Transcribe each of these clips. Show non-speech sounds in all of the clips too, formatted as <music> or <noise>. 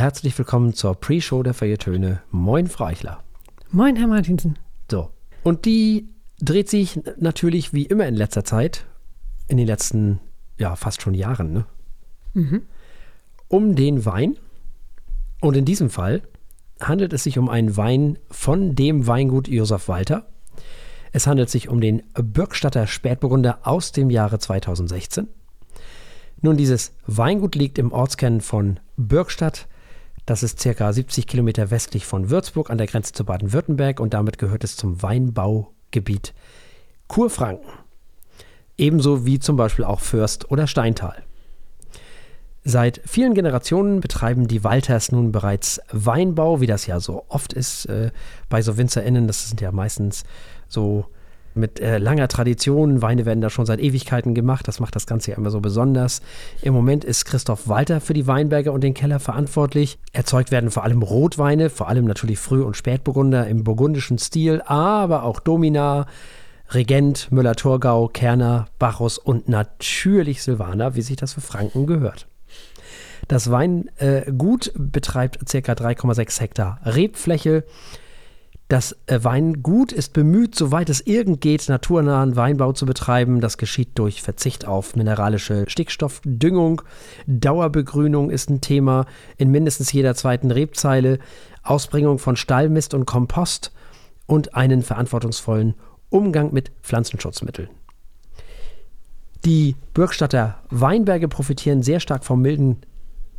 Herzlich willkommen zur Pre-Show der Feiertöne. Moin, Frau Eichler. Moin, Herr Martinsen. So. Und die dreht sich natürlich wie immer in letzter Zeit, in den letzten, ja, fast schon Jahren, ne? Mhm. um den Wein. Und in diesem Fall handelt es sich um einen Wein von dem Weingut Josef Walter. Es handelt sich um den Birkstatter Spätburgunder aus dem Jahre 2016. Nun, dieses Weingut liegt im Ortskern von Birkstadt. Das ist circa 70 Kilometer westlich von Würzburg an der Grenze zu Baden-Württemberg und damit gehört es zum Weinbaugebiet Kurfranken. Ebenso wie zum Beispiel auch Fürst oder Steintal. Seit vielen Generationen betreiben die Walters nun bereits Weinbau, wie das ja so oft ist äh, bei so WinzerInnen. Das sind ja meistens so mit äh, langer Tradition. Weine werden da schon seit Ewigkeiten gemacht. Das macht das Ganze ja immer so besonders. Im Moment ist Christoph Walter für die Weinberge und den Keller verantwortlich. Erzeugt werden vor allem Rotweine, vor allem natürlich Früh- und Spätburgunder im burgundischen Stil, aber auch Domina, Regent, Müller-Thurgau, Kerner, Bacchus und natürlich Silvaner, wie sich das für Franken gehört. Das Weingut äh, betreibt ca. 3,6 Hektar Rebfläche. Das äh, Weingut ist bemüht, soweit es irgend geht, naturnahen Weinbau zu betreiben. Das geschieht durch Verzicht auf mineralische Stickstoffdüngung. Dauerbegrünung ist ein Thema in mindestens jeder zweiten Rebzeile. Ausbringung von Stallmist und Kompost und einen verantwortungsvollen Umgang mit Pflanzenschutzmitteln. Die Bürgstatter Weinberge profitieren sehr stark vom milden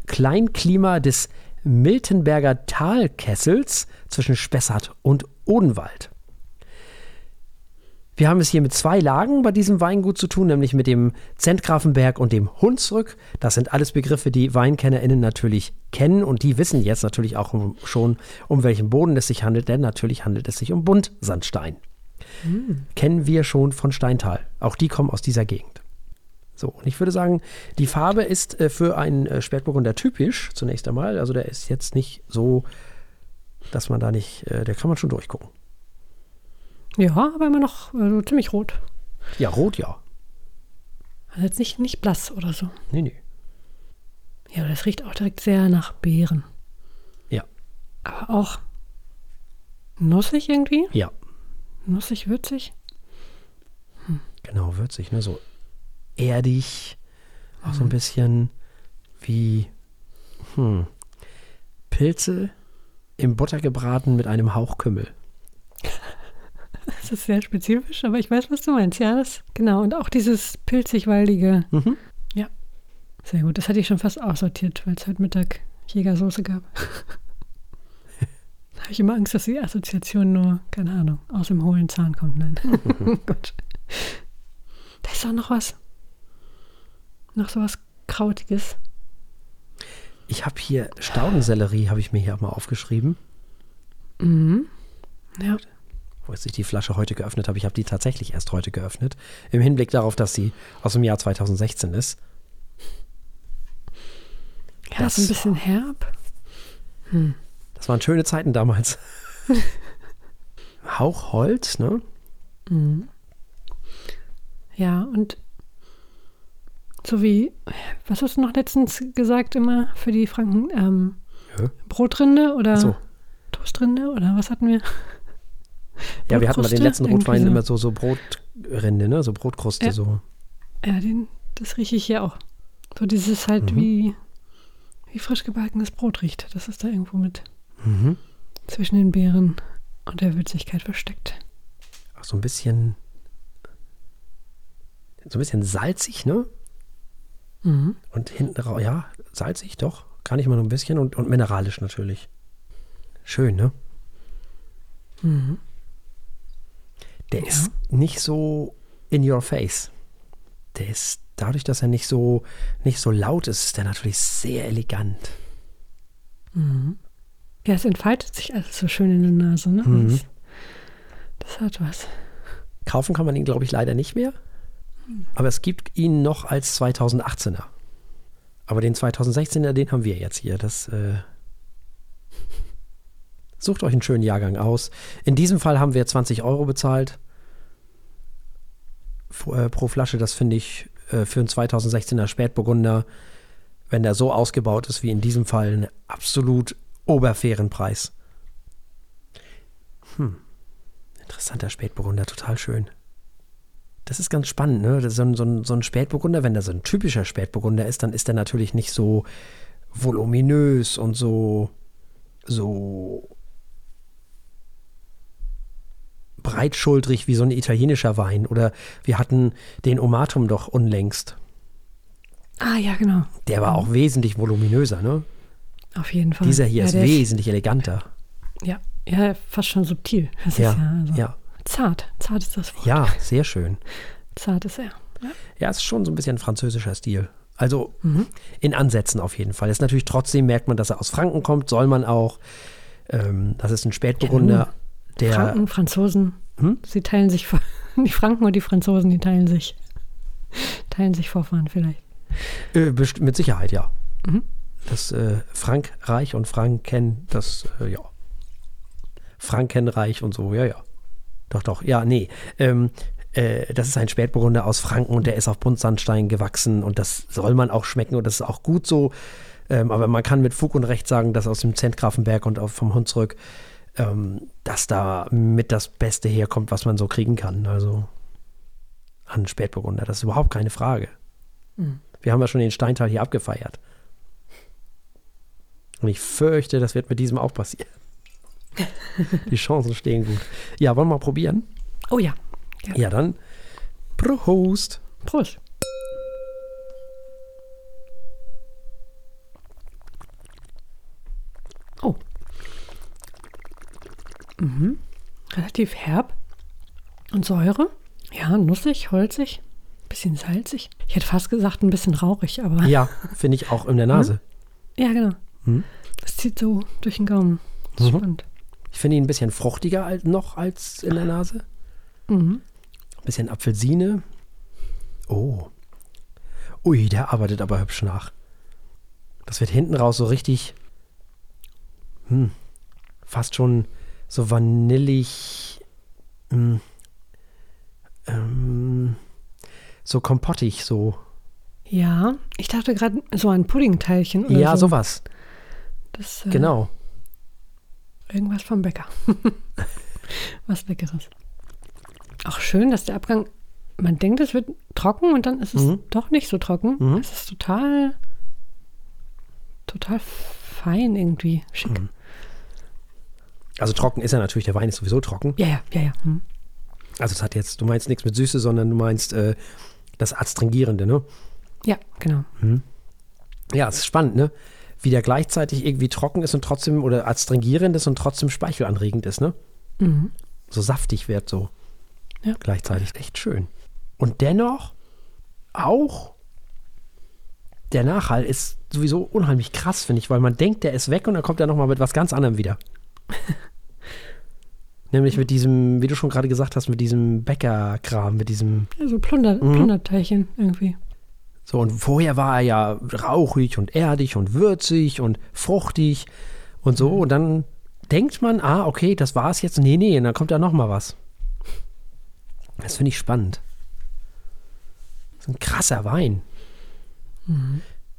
Kleinklima des Miltenberger Talkessels zwischen Spessart und Odenwald. Wir haben es hier mit zwei Lagen bei diesem Weingut zu tun, nämlich mit dem Zentgrafenberg und dem Hunsrück. Das sind alles Begriffe, die WeinkennerInnen natürlich kennen und die wissen jetzt natürlich auch schon, um welchen Boden es sich handelt, denn natürlich handelt es sich um Buntsandstein. Hm. Kennen wir schon von Steintal. Auch die kommen aus dieser Gegend. So, und ich würde sagen, die Farbe ist äh, für einen äh, Spätburgunder typisch zunächst einmal. Also der ist jetzt nicht so, dass man da nicht, äh, der kann man schon durchgucken. Ja, aber immer noch also ziemlich rot. Ja, rot, ja. Also jetzt nicht, nicht blass oder so. Nee, nee. Ja, das riecht auch direkt sehr nach Beeren. Ja. Aber auch nussig irgendwie? Ja. Nussig, würzig? Hm. Genau, würzig, ne? So erdig, auch so ein bisschen wie hm, Pilze im Butter gebraten mit einem Hauch Kümmel. Das ist sehr spezifisch, aber ich weiß, was du meinst. Ja, das, genau. Und auch dieses pilzig-waldige. Mhm. Ja, sehr gut. Das hatte ich schon fast aussortiert, weil es heute Mittag Jägersoße gab. da habe ich immer Angst, dass die Assoziation nur, keine Ahnung, aus dem hohlen Zahn kommt. Nein. <laughs> <laughs> gut. Da ist auch noch was. Noch sowas Krautiges. Ich habe hier Staudensellerie, habe ich mir hier auch mal aufgeschrieben. Mhm. Ja. Wo ich die Flasche heute geöffnet habe. Ich habe die tatsächlich erst heute geöffnet. Im Hinblick darauf, dass sie aus dem Jahr 2016 ist. Ja, das ist ein bisschen herb. Hm. Das waren schöne Zeiten damals. <laughs> Hauch Holz, ne? Mhm. Ja, und so wie, was hast du noch letztens gesagt immer für die Franken? Ähm, ja. Brotrinde oder so. Toastrinde oder was hatten wir? <laughs> Ja, wir hatten bei den letzten Rotweinen so. immer so, so Brotrinde, ne? So Brotkruste, ja. so. Ja, den, das rieche ich hier auch. So dieses halt mhm. wie, wie frisch gebackenes Brot riecht. Das ist da irgendwo mit mhm. zwischen den Beeren und der Würzigkeit versteckt. Auch so ein bisschen, so ein bisschen salzig, ne? Mhm. Und hinten raus, ja, salzig doch, kann ich mal noch ein bisschen und, und mineralisch natürlich. Schön, ne? Mhm. Der ja. ist nicht so in your face. Der ist dadurch, dass er nicht so nicht so laut ist, ist der natürlich sehr elegant. Mhm. Ja, es entfaltet sich alles so schön in der Nase, ne? Mhm. Das, das hat was. Kaufen kann man ihn, glaube ich, leider nicht mehr. Aber es gibt ihn noch als 2018er. Aber den 2016er, den haben wir jetzt hier. Das äh, sucht euch einen schönen Jahrgang aus. In diesem Fall haben wir 20 Euro bezahlt äh, pro Flasche. Das finde ich äh, für einen 2016er Spätburgunder wenn der so ausgebaut ist wie in diesem Fall, einen absolut oberfairen Preis. Hm. Interessanter Spätburgunder, total schön. Das ist ganz spannend, ne? So ein, so, ein, so ein Spätburgunder, wenn der so ein typischer Spätburgunder ist, dann ist der natürlich nicht so voluminös und so, so breitschultrig wie so ein italienischer Wein. Oder wir hatten den Omatum doch unlängst. Ah, ja, genau. Der war auch wesentlich voluminöser, ne? Auf jeden Fall. Dieser hier ja, ist wesentlich eleganter. Ja, ja, fast schon subtil. Das ja, ist ja, also ja. Zart. Zart ist das Wort. Ja, sehr schön. Zart ist er. Ja, Ja, es ist schon so ein bisschen französischer Stil. Also Mhm. in Ansätzen auf jeden Fall. Ist natürlich trotzdem, merkt man, dass er aus Franken kommt, soll man auch. Ähm, das ist ein Spätburgunder, der. Franken, Franzosen, Hm? sie teilen sich, vor- <laughs> die Franken und die Franzosen, die teilen sich, teilen sich Vorfahren vielleicht. Äh, mit Sicherheit, ja. Mhm. Das äh, Frankreich und Franken, das, äh, ja. Frankenreich und so, ja, ja. Doch, doch, ja, nee. Ähm, äh, das ist ein Spätburgunder aus Franken und der ist auf Buntsandstein gewachsen und das soll man auch schmecken und das ist auch gut so. Ähm, aber man kann mit Fug und Recht sagen, dass aus dem Zentgrafenberg und vom Hunsrück, ähm, dass da mit das Beste herkommt, was man so kriegen kann. Also an Spätburgunder, das ist überhaupt keine Frage. Wir haben ja schon den Steintal hier abgefeiert. Und ich fürchte, das wird mit diesem auch passieren. <laughs> Die Chancen stehen gut. Ja, wollen wir mal probieren? Oh ja. Ja, dann Prost. Prost. Oh. Mhm. Relativ herb und Säure. Ja, nussig, holzig, bisschen salzig. Ich hätte fast gesagt, ein bisschen rauchig, aber. Ja, finde ich auch in der <laughs> Nase. Ja, genau. Mhm. Das zieht so durch den Gaumen. Das ist Mhm. spannend. Ich finde ihn ein bisschen fruchtiger als, noch als in der Nase. Mhm. Ein bisschen Apfelsine. Oh. Ui, der arbeitet aber hübsch nach. Das wird hinten raus so richtig. Hm, fast schon so vanillig. Hm, ähm, so kompottig, so. Ja, ich dachte gerade so an Puddingteilchen oder ja, so. sowas. Das, äh, Genau. Irgendwas vom Bäcker. <laughs> Was Leckeres. Auch schön, dass der Abgang, man denkt, es wird trocken und dann ist es Mhm. doch nicht so trocken. Mhm. Es ist total, total fein irgendwie. Schick. Mhm. Also trocken ist er natürlich, der Wein ist sowieso trocken. Ja, ja, ja, ja. Hm. Also es hat jetzt, du meinst nichts mit Süße, sondern du meinst äh, das Adstringierende, ne? Ja, genau. Ja, es ist spannend, ne? Wie der gleichzeitig irgendwie trocken ist und trotzdem, oder adstringierend ist und trotzdem speichelanregend ist, ne? Mhm. So saftig wird so. Ja. Gleichzeitig echt schön. Und dennoch auch der Nachhall ist sowieso unheimlich krass, finde ich, weil man denkt, der ist weg und dann kommt er nochmal mit was ganz anderem wieder. <laughs> Nämlich mit diesem, wie du schon gerade gesagt hast, mit diesem Bäckerkram, mit diesem Ja, so Plunder, Mhm. Plunderteilchen irgendwie. So, und vorher war er ja rauchig und erdig und würzig und fruchtig und so. Und dann denkt man, ah, okay, das war's jetzt. Nee, nee, und dann kommt da noch mal was. Das finde ich spannend. Das ist ein krasser Wein.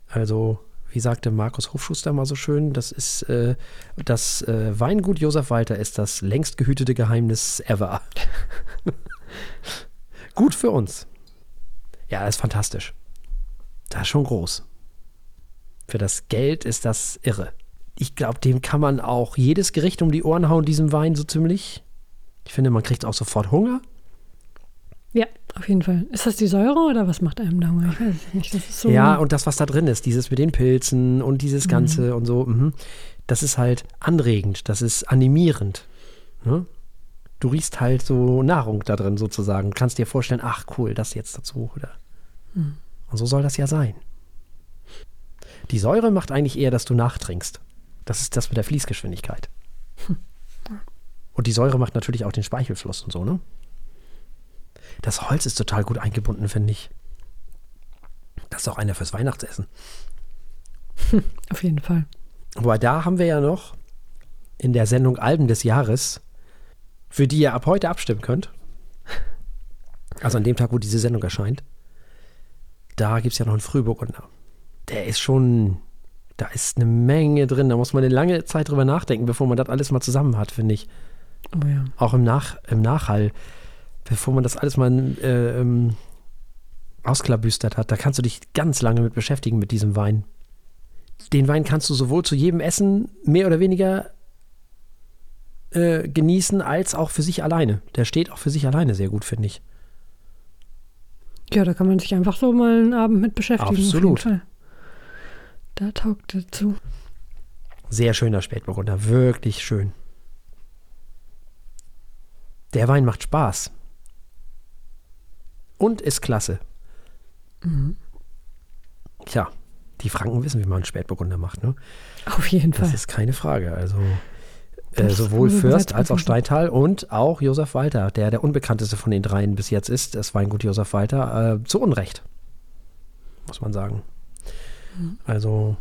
Also, wie sagte Markus Hofschuster mal so schön, das ist äh, das äh, Weingut Josef Walter ist das längst gehütete Geheimnis ever. <laughs> Gut für uns. Ja, ist fantastisch. Das ist schon groß. Für das Geld ist das irre. Ich glaube, dem kann man auch jedes Gericht um die Ohren hauen, diesem Wein so ziemlich. Ich finde, man kriegt auch sofort Hunger. Ja, auf jeden Fall. Ist das die Säure oder was macht einem da Hunger? Ich weiß es nicht. Das ist so. Ja, und das, was da drin ist, dieses mit den Pilzen und dieses Ganze und so, mhm, das ist halt anregend, das ist animierend. Ne? Du riechst halt so Nahrung da drin sozusagen. Du kannst dir vorstellen, ach cool, das jetzt dazu. Oder? Und so soll das ja sein. Die Säure macht eigentlich eher, dass du nachtrinkst. Das ist das mit der Fließgeschwindigkeit. Und die Säure macht natürlich auch den Speichelfluss und so, ne? Das Holz ist total gut eingebunden, finde ich. Das ist auch einer fürs Weihnachtsessen. <laughs> Auf jeden Fall. Wobei da haben wir ja noch in der Sendung Alben des Jahres, für die ihr ab heute abstimmen könnt. Also an dem Tag, wo diese Sendung erscheint. Da gibt es ja noch einen Frühburgunder. der ist schon, da ist eine Menge drin. Da muss man eine lange Zeit drüber nachdenken, bevor man das alles mal zusammen hat, finde ich. Oh ja. Auch im, Nach, im Nachhall, bevor man das alles mal äh, ähm, ausklabüstert hat. Da kannst du dich ganz lange mit beschäftigen mit diesem Wein. Den Wein kannst du sowohl zu jedem Essen mehr oder weniger äh, genießen, als auch für sich alleine. Der steht auch für sich alleine sehr gut, finde ich. Ja, da kann man sich einfach so mal einen Abend mit beschäftigen. Absolut. Da taugt er zu. Sehr schöner Spätburgunder, wirklich schön. Der Wein macht Spaß. Und ist klasse. Mhm. Tja, die Franken wissen, wie man einen Spätburgunder macht, ne? Auf jeden Fall. Das ist keine Frage. Also äh, sowohl Fürst als auch Steintal und auch Josef Walter, der der unbekannteste von den dreien bis jetzt ist, das Weingut Josef Walter, äh, zu Unrecht, muss man sagen. Mhm. Also,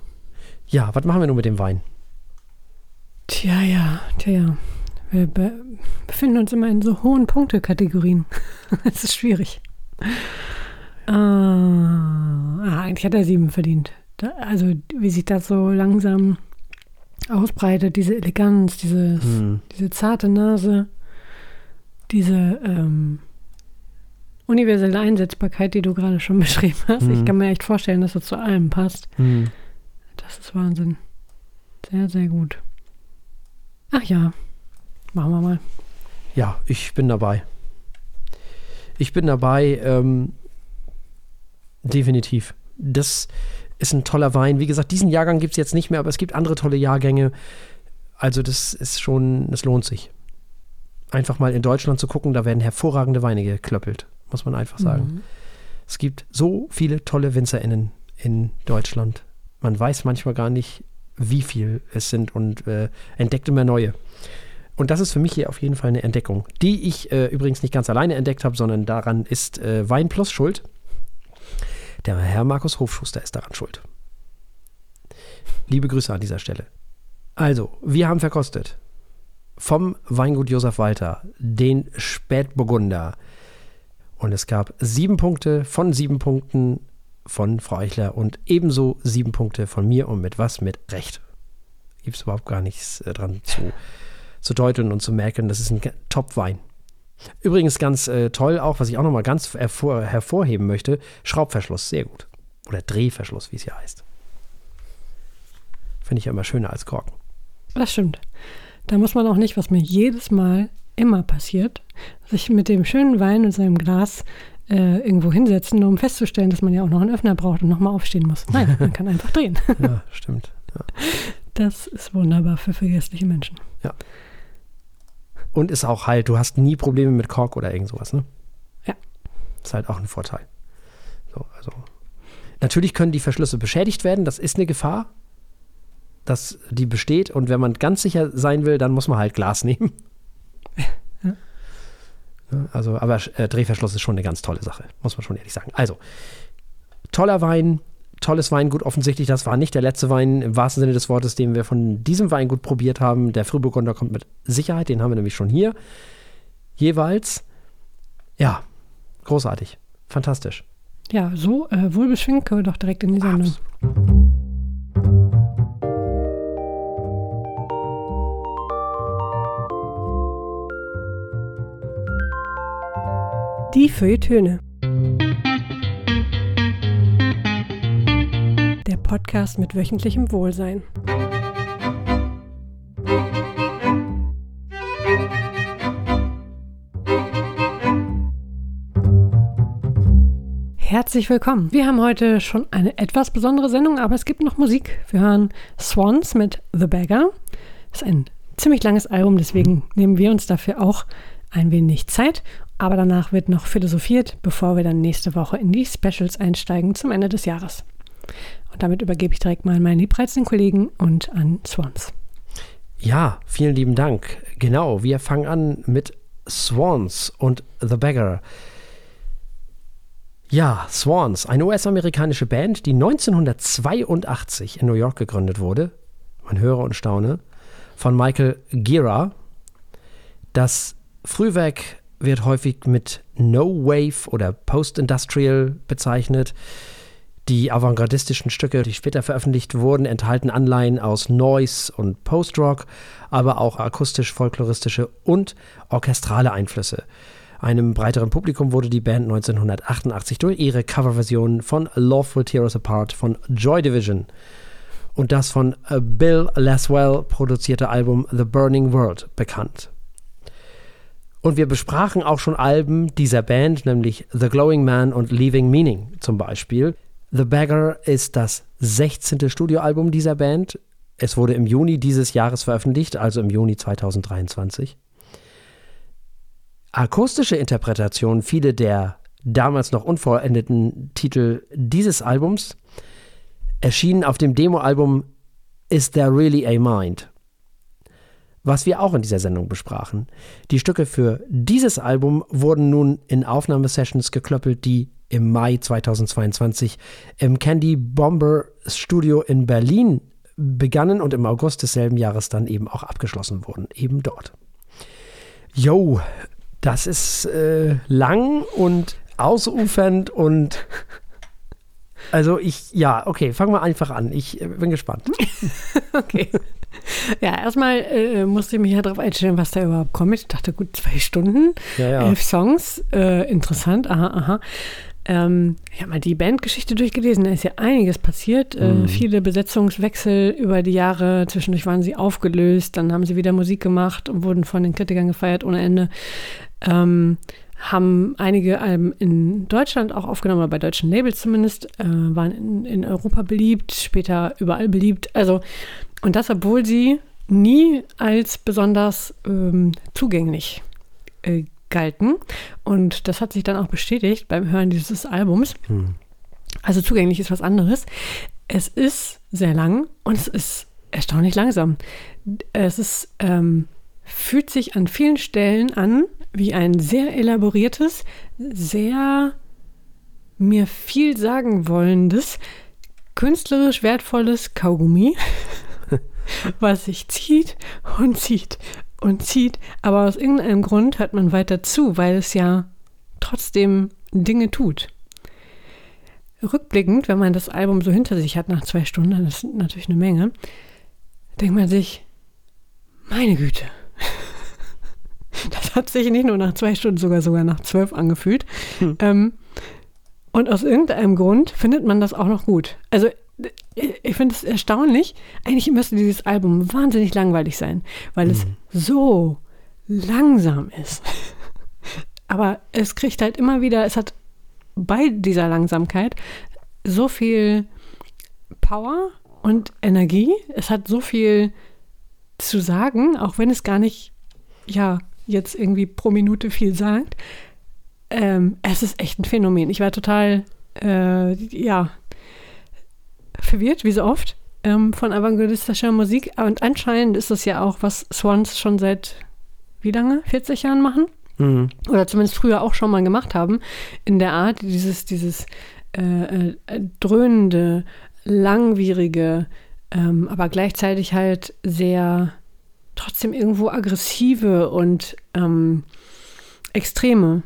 ja, was machen wir nun mit dem Wein? Tja, ja, tja, ja. Wir be befinden uns immer in so hohen Punktekategorien. <laughs> Es ist schwierig. Äh, ah, eigentlich hat er sieben verdient. Da, also, wie sich das so langsam ausbreitet, diese Eleganz, diese, hm. diese zarte Nase, diese ähm, universelle Einsetzbarkeit, die du gerade schon <laughs> beschrieben hast. Hm. Ich kann mir echt vorstellen, dass das zu allem passt. Hm. Das ist Wahnsinn. Sehr, sehr gut. Ach ja, machen wir mal. Ja, ich bin dabei. Ich bin dabei, ähm, definitiv. Das ist ein toller Wein. Wie gesagt, diesen Jahrgang gibt es jetzt nicht mehr, aber es gibt andere tolle Jahrgänge. Also das ist schon, es lohnt sich. Einfach mal in Deutschland zu gucken, da werden hervorragende Weine geklöppelt, muss man einfach sagen. Mhm. Es gibt so viele tolle WinzerInnen in Deutschland. Man weiß manchmal gar nicht, wie viel es sind und äh, entdeckt immer neue. Und das ist für mich hier auf jeden Fall eine Entdeckung, die ich äh, übrigens nicht ganz alleine entdeckt habe, sondern daran ist äh, Wein Plus schuld. Der Herr Markus Hofschuster ist daran schuld. Liebe Grüße an dieser Stelle. Also, wir haben verkostet vom Weingut Josef Walter den Spätburgunder. Und es gab sieben Punkte von sieben Punkten von Frau Eichler und ebenso sieben Punkte von mir und mit was? Mit Recht. Gibt es überhaupt gar nichts äh, dran zu, zu deuten und zu merken. Das ist ein Top-Wein. Übrigens ganz äh, toll auch, was ich auch nochmal ganz hervor, hervorheben möchte, Schraubverschluss, sehr gut. Oder Drehverschluss, wie es hier heißt. Finde ich ja immer schöner als Korken. Das stimmt. Da muss man auch nicht, was mir jedes Mal immer passiert, sich mit dem schönen Wein und seinem Glas äh, irgendwo hinsetzen, nur um festzustellen, dass man ja auch noch einen Öffner braucht und nochmal aufstehen muss. Nein, <laughs> man kann einfach drehen. ja, stimmt. Ja. Das ist wunderbar für vergessliche Menschen. Ja. Und ist auch halt, du hast nie Probleme mit Kork oder irgend sowas, ne? Ja. Ist halt auch ein Vorteil. So, also. Natürlich können die Verschlüsse beschädigt werden, das ist eine Gefahr, dass die besteht. Und wenn man ganz sicher sein will, dann muss man halt Glas <laughs> nehmen. Ja. Also, aber äh, Drehverschluss ist schon eine ganz tolle Sache, muss man schon ehrlich sagen. Also, toller Wein, tolles Weingut offensichtlich. Das war nicht der letzte Wein im wahrsten Sinne des Wortes, den wir von diesem Weingut probiert haben. Der Frühburgunder kommt mit Sicherheit, den haben wir nämlich schon hier. Jeweils. Ja, großartig. Fantastisch. Ja, so äh, wohlbeschwingt können wir doch direkt in die Sendung. Absolut. Die Feuilletöne. Podcast mit wöchentlichem Wohlsein. Herzlich willkommen. Wir haben heute schon eine etwas besondere Sendung, aber es gibt noch Musik. Wir hören Swans mit The Beggar. Das ist ein ziemlich langes Album, deswegen nehmen wir uns dafür auch ein wenig Zeit. Aber danach wird noch philosophiert, bevor wir dann nächste Woche in die Specials einsteigen zum Ende des Jahres. Und damit übergebe ich direkt mal an meinen liebreizenden Kollegen und an Swans. Ja, vielen lieben Dank. Genau, wir fangen an mit Swans und The Beggar. Ja, Swans, eine US-amerikanische Band, die 1982 in New York gegründet wurde. Man höre und staune. Von Michael Gira. Das Frühwerk wird häufig mit No Wave oder Post-Industrial bezeichnet. Die avantgardistischen Stücke, die später veröffentlicht wurden, enthalten Anleihen aus Noise und Post-Rock, aber auch akustisch-folkloristische und orchestrale Einflüsse. Einem breiteren Publikum wurde die Band 1988 durch ihre Coverversion von Love Will Tear Us Apart von Joy Division und das von Bill Laswell produzierte Album The Burning World bekannt. Und wir besprachen auch schon Alben dieser Band, nämlich The Glowing Man und Leaving Meaning zum Beispiel. The Beggar ist das 16. Studioalbum dieser Band. Es wurde im Juni dieses Jahres veröffentlicht, also im Juni 2023. Akustische Interpretationen viele der damals noch unvollendeten Titel dieses Albums erschienen auf dem Demoalbum Is There Really a Mind? Was wir auch in dieser Sendung besprachen. Die Stücke für dieses Album wurden nun in Aufnahmesessions geklöppelt, die im Mai 2022 im Candy Bomber Studio in Berlin begannen und im August desselben Jahres dann eben auch abgeschlossen wurden, eben dort. Yo, das ist äh, lang und ausufernd und also ich, ja, okay, fangen wir einfach an. Ich äh, bin gespannt. <laughs> <laughs> okay. Ja, erstmal äh, musste ich mich ja darauf einstellen, was da überhaupt kommt. Ich dachte, gut, zwei Stunden, ja, ja. elf Songs, äh, interessant, aha, aha. Ähm, ich habe mal die Bandgeschichte durchgelesen, da ist ja einiges passiert. Äh, mhm. Viele Besetzungswechsel über die Jahre. Zwischendurch waren sie aufgelöst, dann haben sie wieder Musik gemacht und wurden von den Kritikern gefeiert ohne Ende. Ähm, haben einige Alben in Deutschland auch aufgenommen, bei deutschen Labels zumindest, äh, waren in, in Europa beliebt, später überall beliebt. Also, und das, obwohl sie nie als besonders ähm, zugänglich äh, galten. Und das hat sich dann auch bestätigt beim Hören dieses Albums. Hm. Also zugänglich ist was anderes. Es ist sehr lang und es ist erstaunlich langsam. Es ist, ähm, fühlt sich an vielen Stellen an wie ein sehr elaboriertes, sehr mir viel sagen wollendes, künstlerisch wertvolles Kaugummi, <laughs> was sich zieht und zieht und zieht, aber aus irgendeinem Grund hört man weiter zu, weil es ja trotzdem Dinge tut. Rückblickend, wenn man das Album so hinter sich hat nach zwei Stunden, das ist natürlich eine Menge, denkt man sich, meine Güte, <laughs> <laughs> das hat sich nicht nur nach zwei Stunden, sogar sogar nach zwölf angefühlt. Hm. Ähm, und aus irgendeinem Grund findet man das auch noch gut. Also ich finde es erstaunlich. Eigentlich müsste dieses Album wahnsinnig langweilig sein, weil mhm. es so langsam ist. <laughs> Aber es kriegt halt immer wieder, es hat bei dieser Langsamkeit so viel Power und Energie. Es hat so viel zu sagen, auch wenn es gar nicht, ja, jetzt irgendwie pro Minute viel sagt. Ähm, es ist echt ein Phänomen. Ich war total, äh, ja, verwirrt, wie so oft, ähm, von avantgardistischer Musik. Und anscheinend ist das ja auch, was Swans schon seit wie lange? 40 Jahren machen? Mhm. Oder zumindest früher auch schon mal gemacht haben. In der Art, dieses, dieses äh, äh, dröhnende, langwierige, ähm, aber gleichzeitig halt sehr trotzdem irgendwo aggressive und ähm, extreme.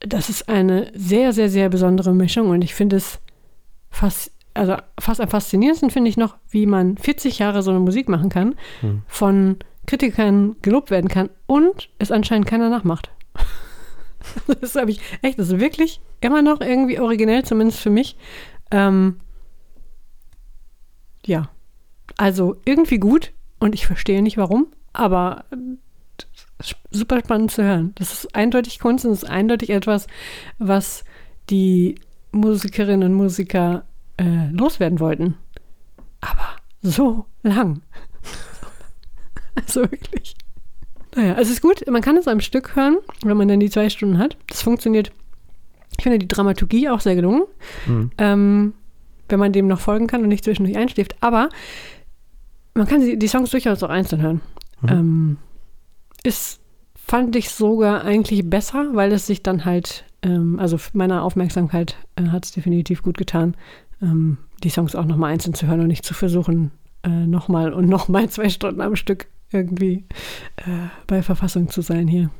Das ist eine sehr, sehr, sehr besondere Mischung und ich finde es fast, also fast am faszinierendsten finde ich noch, wie man 40 Jahre so eine Musik machen kann, hm. von Kritikern gelobt werden kann und es anscheinend keiner nachmacht. <laughs> das habe ich echt, das ist wirklich immer noch irgendwie originell, zumindest für mich. Ähm, ja, also irgendwie gut, und ich verstehe nicht warum, aber super spannend zu hören. Das ist eindeutig Kunst und es ist eindeutig etwas, was die Musikerinnen und Musiker äh, loswerden wollten. Aber so lang. <laughs> also wirklich. Naja, es ist gut, man kann es am Stück hören, wenn man dann die zwei Stunden hat. Das funktioniert. Ich finde die Dramaturgie auch sehr gelungen, mhm. ähm, wenn man dem noch folgen kann und nicht zwischendurch einschläft. Aber man kann die, die Songs durchaus auch einzeln hören. Mhm. Ähm, ist, fand ich sogar eigentlich besser, weil es sich dann halt, ähm, also meiner Aufmerksamkeit äh, hat es definitiv gut getan, ähm, die Songs auch nochmal einzeln zu hören und nicht zu versuchen, äh, nochmal und nochmal <laughs> zwei Stunden am Stück irgendwie äh, bei Verfassung zu sein hier.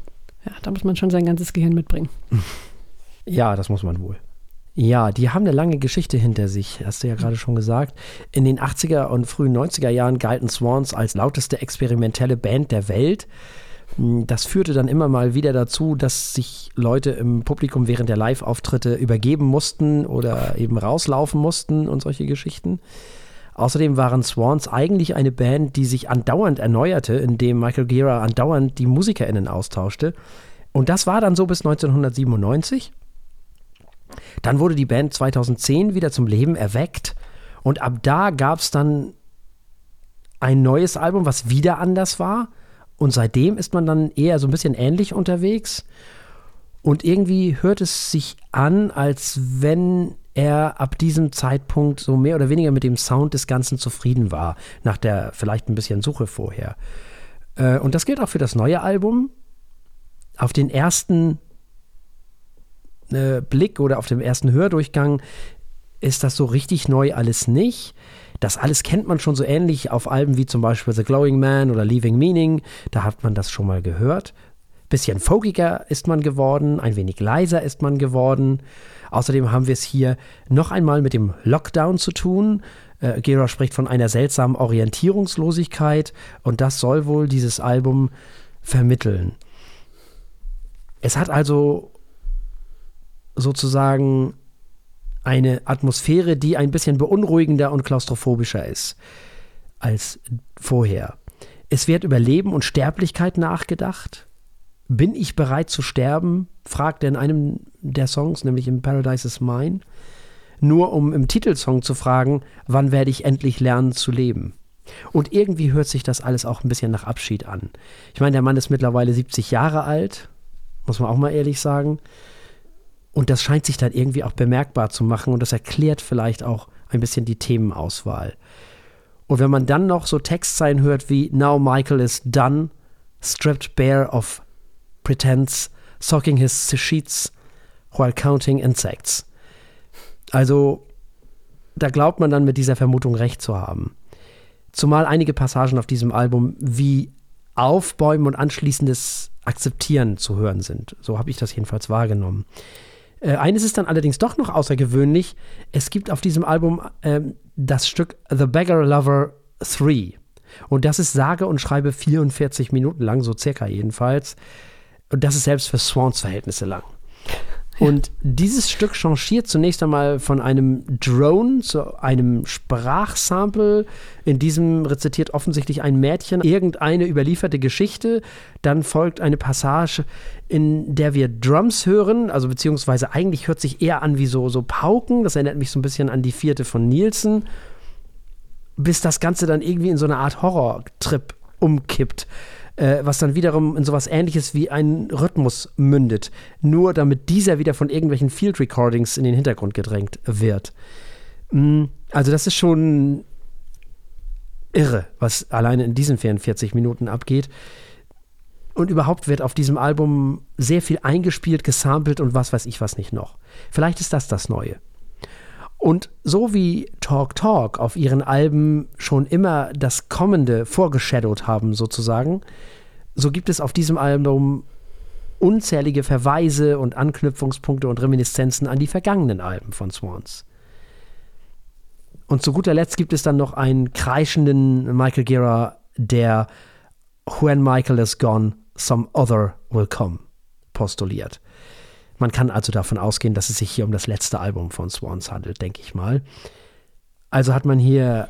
Ja, da muss man schon sein ganzes Gehirn mitbringen. Ja, das muss man wohl. Ja, die haben eine lange Geschichte hinter sich, hast du ja gerade schon gesagt. In den 80er und frühen 90er Jahren galten Swans als lauteste experimentelle Band der Welt. Hm, das führte dann immer mal wieder dazu, dass sich Leute im Publikum während der Live-Auftritte übergeben mussten oder eben rauslaufen mussten und solche Geschichten. Außerdem waren Swans eigentlich eine Band, die sich andauernd erneuerte, indem Michael Gera andauernd die MusikerInnen austauschte. Und das war dann so bis 1997. Dann wurde die Band 2010 wieder zum Leben erweckt und ab da gab es dann ein neues Album, was wieder anders war. Und seitdem ist man dann eher so ein bisschen ähnlich unterwegs. Und irgendwie hört es sich an, als wenn er ab diesem Zeitpunkt so mehr oder weniger mit dem Sound des Ganzen zufrieden war, nach der vielleicht ein bisschen Suche vorher. Äh, und das gilt auch für das neue Album. Auf den ersten äh, Blick oder auf dem ersten Hördurchgang ist das so richtig neu alles nicht. Das alles kennt man schon so ähnlich auf Alben wie zum Beispiel The Glowing Man oder Leaving Meaning. Da hat man das schon mal gehört. Bisschen folkiger ist man geworden, ein wenig leiser ist man geworden. Außerdem haben wir es hier noch einmal mit dem Lockdown zu tun. Äh, Gera spricht von einer seltsamen Orientierungslosigkeit und das soll wohl dieses Album vermitteln. Es hat also sozusagen eine Atmosphäre, die ein bisschen beunruhigender und klaustrophobischer ist als vorher. Es wird über Leben und Sterblichkeit nachgedacht. Bin ich bereit zu sterben? fragt er in einem der Songs, nämlich im Paradise is Mine. Nur um im Titelsong zu fragen, wann werde ich endlich lernen zu leben? Und irgendwie hört sich das alles auch ein bisschen nach Abschied an. Ich meine, der Mann ist mittlerweile 70 Jahre alt, muss man auch mal ehrlich sagen. Und das scheint sich dann irgendwie auch bemerkbar zu machen und das erklärt vielleicht auch ein bisschen die Themenauswahl. Und wenn man dann noch so Textzeilen hört wie Now Michael is done, stripped bare of pretense, soaking his sheets while counting insects. Also da glaubt man dann mit dieser Vermutung recht zu haben. Zumal einige Passagen auf diesem Album wie Aufbäumen und anschließendes Akzeptieren zu hören sind. So habe ich das jedenfalls wahrgenommen. Äh, eines ist dann allerdings doch noch außergewöhnlich. Es gibt auf diesem Album äh, das Stück The Beggar Lover 3. Und das ist sage und schreibe 44 Minuten lang, so circa jedenfalls. Und das ist selbst für Swans Verhältnisse lang. Und dieses Stück changiert zunächst einmal von einem Drone zu einem Sprachsample. In diesem rezitiert offensichtlich ein Mädchen irgendeine überlieferte Geschichte. Dann folgt eine Passage, in der wir Drums hören, also beziehungsweise eigentlich hört sich eher an wie so, so Pauken. Das erinnert mich so ein bisschen an die vierte von Nielsen. Bis das Ganze dann irgendwie in so eine Art Horror-Trip umkippt äh, was dann wiederum in sowas ähnliches wie einen Rhythmus mündet. Nur damit dieser wieder von irgendwelchen Field Recordings in den Hintergrund gedrängt wird. Mm, also, das ist schon irre, was alleine in diesen 44 Minuten abgeht. Und überhaupt wird auf diesem Album sehr viel eingespielt, gesampelt und was weiß ich was nicht noch. Vielleicht ist das das Neue. Und so wie Talk Talk auf ihren Alben schon immer das Kommende vorgeshadowt haben, sozusagen, so gibt es auf diesem Album unzählige Verweise und Anknüpfungspunkte und Reminiszenzen an die vergangenen Alben von Swans. Und zu guter Letzt gibt es dann noch einen kreischenden Michael Gera, der When Michael is gone, some other will come postuliert. Man kann also davon ausgehen, dass es sich hier um das letzte Album von Swans handelt, denke ich mal. Also hat man hier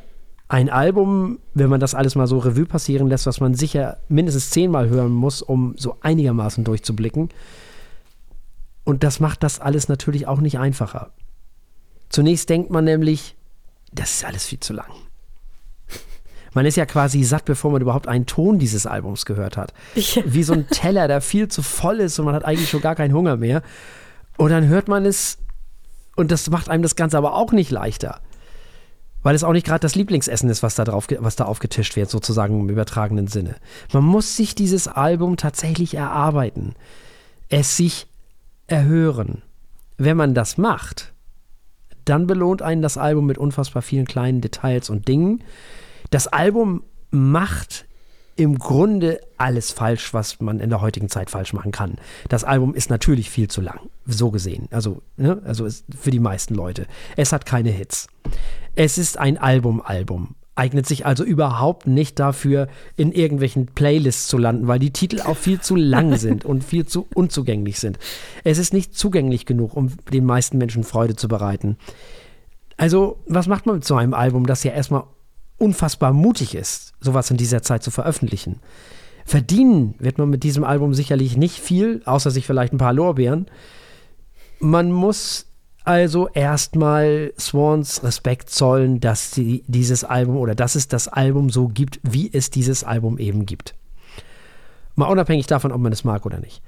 ein Album, wenn man das alles mal so Revue passieren lässt, was man sicher mindestens zehnmal hören muss, um so einigermaßen durchzublicken. Und das macht das alles natürlich auch nicht einfacher. Zunächst denkt man nämlich, das ist alles viel zu lang. Man ist ja quasi satt, bevor man überhaupt einen Ton dieses Albums gehört hat. Ja. <laughs> Wie so ein Teller, der viel zu voll ist und man hat eigentlich schon gar keinen Hunger mehr. Und dann hört man es und das macht einem das Ganze aber auch nicht leichter. Weil es auch nicht gerade das Lieblingsessen ist, was da, drauf, was da aufgetischt wird, sozusagen im übertragenen Sinne. Man muss sich dieses Album tatsächlich erarbeiten, es sich erhören. Wenn man das macht, dann belohnt einen das Album mit unfassbar vielen kleinen Details und Dingen, das Album macht im Grunde alles falsch, was man in der heutigen Zeit falsch machen kann. Das Album ist natürlich viel zu lang, so gesehen. Also, ne? also für die meisten Leute. Es hat keine Hits. Es ist ein Album-Album. Eignet sich also überhaupt nicht dafür, in irgendwelchen Playlists zu landen, weil die Titel auch viel zu lang <laughs> sind und viel zu unzugänglich sind. Es ist nicht zugänglich genug, um den meisten Menschen Freude zu bereiten. Also, was macht man mit so einem Album, das ja erstmal unfassbar mutig ist, sowas in dieser Zeit zu veröffentlichen? Verdienen wird man mit diesem Album sicherlich nicht viel, außer sich vielleicht ein paar Lorbeeren. Man muss also erstmal Swans Respekt zollen, dass sie dieses Album oder dass es das Album so gibt, wie es dieses Album eben gibt. Mal unabhängig davon, ob man es mag oder nicht.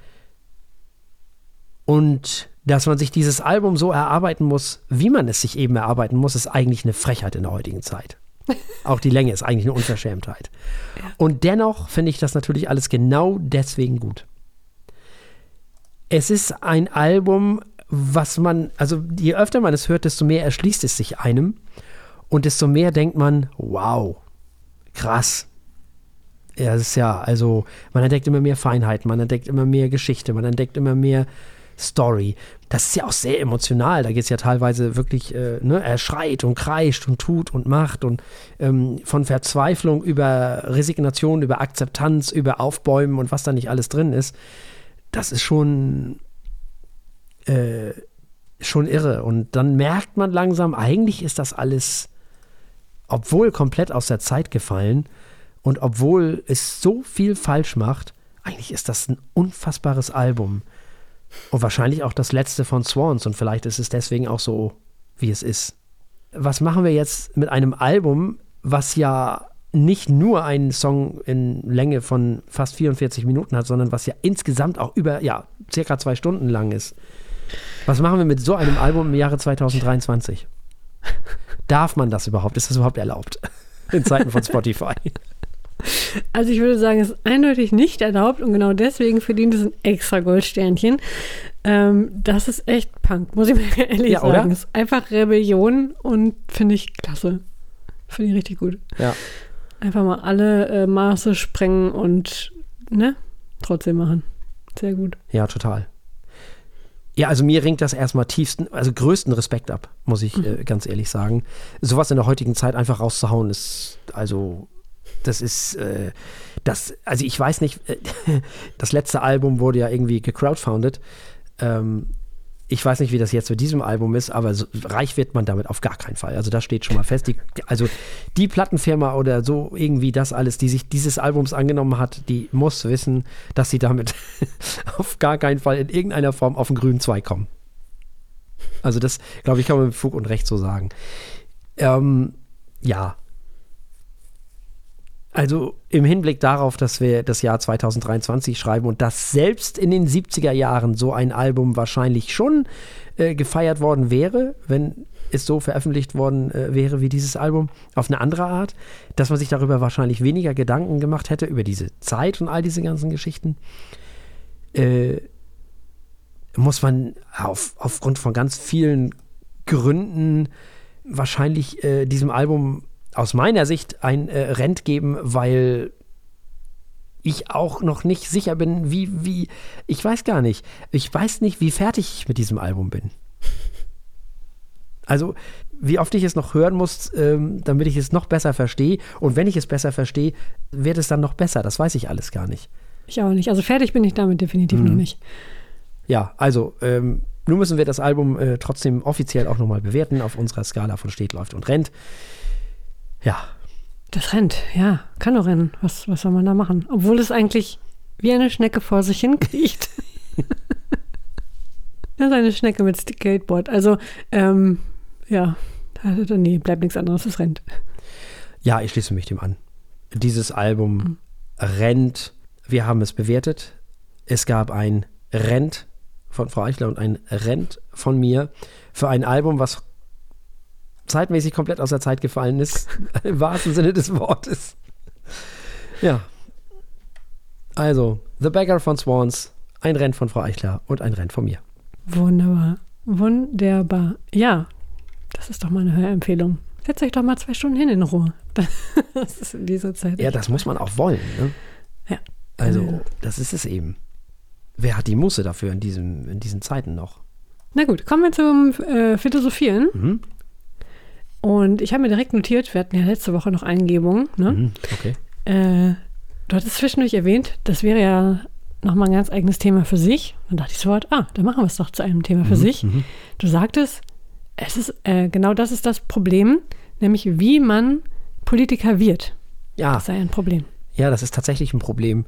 Und dass man sich dieses Album so erarbeiten muss, wie man es sich eben erarbeiten muss, ist eigentlich eine Frechheit in der heutigen Zeit. Auch die Länge ist eigentlich eine Unverschämtheit. Ja. Und dennoch finde ich das natürlich alles genau deswegen gut. Es ist ein Album, was man, also je öfter man es hört, desto mehr erschließt es sich einem und desto mehr denkt man, wow, krass. Ja, es ist ja, also man entdeckt immer mehr Feinheiten, man entdeckt immer mehr Geschichte, man entdeckt immer mehr Story. Das ist ja auch sehr emotional. Da geht es ja teilweise wirklich, äh, ne, er schreit und kreischt und tut und macht und ähm, von Verzweiflung über Resignation, über Akzeptanz, über Aufbäumen und was da nicht alles drin ist. Das ist schon, äh, schon irre. Und dann merkt man langsam, eigentlich ist das alles, obwohl komplett aus der Zeit gefallen und obwohl es so viel falsch macht, eigentlich ist das ein unfassbares Album. Und wahrscheinlich auch das letzte von Swans und vielleicht ist es deswegen auch so, wie es ist. Was machen wir jetzt mit einem Album, was ja nicht nur einen Song in Länge von fast 44 Minuten hat, sondern was ja insgesamt auch über, ja, circa zwei Stunden lang ist. Was machen wir mit so einem Album im Jahre 2023? Darf man das überhaupt? Ist das überhaupt erlaubt? In Zeiten von <laughs> Spotify. Also ich würde sagen, es ist eindeutig nicht erlaubt und genau deswegen verdient es ein extra Goldsternchen. Ähm, das ist echt Punk, muss ich mir <laughs> ehrlich ja, sagen. Es ist einfach Rebellion und finde ich klasse. Finde ich richtig gut. Ja. Einfach mal alle äh, Maße sprengen und ne, trotzdem machen. Sehr gut. Ja, total. Ja, also mir ringt das erstmal tiefsten, also größten Respekt ab, muss ich mhm. äh, ganz ehrlich sagen. Sowas in der heutigen Zeit einfach rauszuhauen, ist also das ist, äh, das, also ich weiß nicht, äh, <laughs> das letzte Album wurde ja irgendwie gecrowdfounded. Ähm, ich weiß nicht, wie das jetzt mit diesem Album ist, aber so, reich wird man damit auf gar keinen Fall. Also das steht schon mal fest. Die, also die Plattenfirma oder so irgendwie das alles, die sich dieses Albums angenommen hat, die muss wissen, dass sie damit <laughs> auf gar keinen Fall in irgendeiner Form auf den grünen Zweig kommen. Also das, glaube ich, kann man mit Fug und Recht so sagen. Ähm, ja, also im Hinblick darauf, dass wir das Jahr 2023 schreiben und dass selbst in den 70er Jahren so ein Album wahrscheinlich schon äh, gefeiert worden wäre, wenn es so veröffentlicht worden äh, wäre wie dieses Album, auf eine andere Art, dass man sich darüber wahrscheinlich weniger Gedanken gemacht hätte, über diese Zeit und all diese ganzen Geschichten, äh, muss man auf, aufgrund von ganz vielen Gründen wahrscheinlich äh, diesem Album aus meiner Sicht ein äh, Rent geben, weil ich auch noch nicht sicher bin, wie, wie, ich weiß gar nicht. Ich weiß nicht, wie fertig ich mit diesem Album bin. Also, wie oft ich es noch hören muss, ähm, damit ich es noch besser verstehe. Und wenn ich es besser verstehe, wird es dann noch besser. Das weiß ich alles gar nicht. Ich auch nicht. Also fertig bin ich damit definitiv mhm. noch nicht. Ja, also ähm, nun müssen wir das Album äh, trotzdem offiziell auch nochmal bewerten auf unserer Skala von steht, läuft und rennt. Ja. Das rennt, ja. Kann doch rennen. Was, was soll man da machen? Obwohl es eigentlich wie eine Schnecke vor sich hinkriegt. <laughs> das ist eine Schnecke mit Skateboard. Also, ähm, ja. Nee, bleibt nichts anderes, es rennt. Ja, ich schließe mich dem an. Dieses Album mhm. rennt. Wir haben es bewertet. Es gab ein Rent von Frau Eichler und ein Rent von mir für ein Album, was zeitmäßig komplett aus der Zeit gefallen ist, <laughs> im wahrsten Sinne des Wortes. Ja. Also, The Beggar von Swans, ein Rennen von Frau Eichler und ein Rennen von mir. Wunderbar. Wunderbar. Ja, das ist doch mal eine Hörempfehlung. setzt euch doch mal zwei Stunden hin in Ruhe. <laughs> Das ist in dieser Zeit. Ja, das muss man auch wollen. Ne? Ja. Also, das ist es eben. Wer hat die Muße dafür in, diesem, in diesen Zeiten noch? Na gut, kommen wir zum äh, Philosophieren. Mhm. Und ich habe mir direkt notiert, wir hatten ja letzte Woche noch Eingebungen. Ne? Mhm. Okay. Äh, du hattest zwischendurch erwähnt, das wäre ja nochmal ein ganz eigenes Thema für sich. Dann dachte ich sofort, ah, dann machen wir es doch zu einem Thema für Mhm, sich. mhm. Du sagtest, es ist, äh, genau das ist das Problem, nämlich wie man Politiker wird. Ja, Das sei ein Problem. ja, das ist tatsächlich ein Problem,